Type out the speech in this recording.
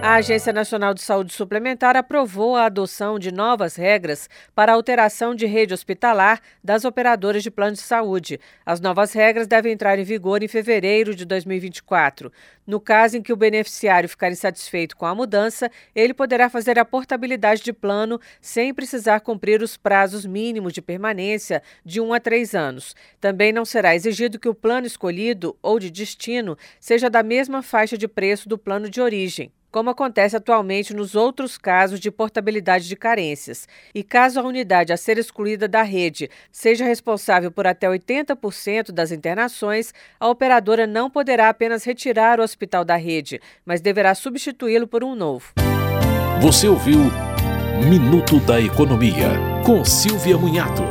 A Agência Nacional de Saúde Suplementar aprovou a adoção de novas regras para alteração de rede hospitalar das operadoras de plano de saúde. As novas regras devem entrar em vigor em fevereiro de 2024. No caso em que o beneficiário ficar insatisfeito com a mudança, ele poderá fazer a portabilidade de plano sem precisar cumprir os prazos mínimos de permanência de um a três anos. Também não será exigido que o plano escolhido ou de destino seja da mesma faixa de preço do plano de origem como acontece atualmente nos outros casos de portabilidade de carências. E caso a unidade a ser excluída da rede seja responsável por até 80% das internações, a operadora não poderá apenas retirar o hospital da rede, mas deverá substituí-lo por um novo. Você ouviu Minuto da Economia, com Silvia Munhato.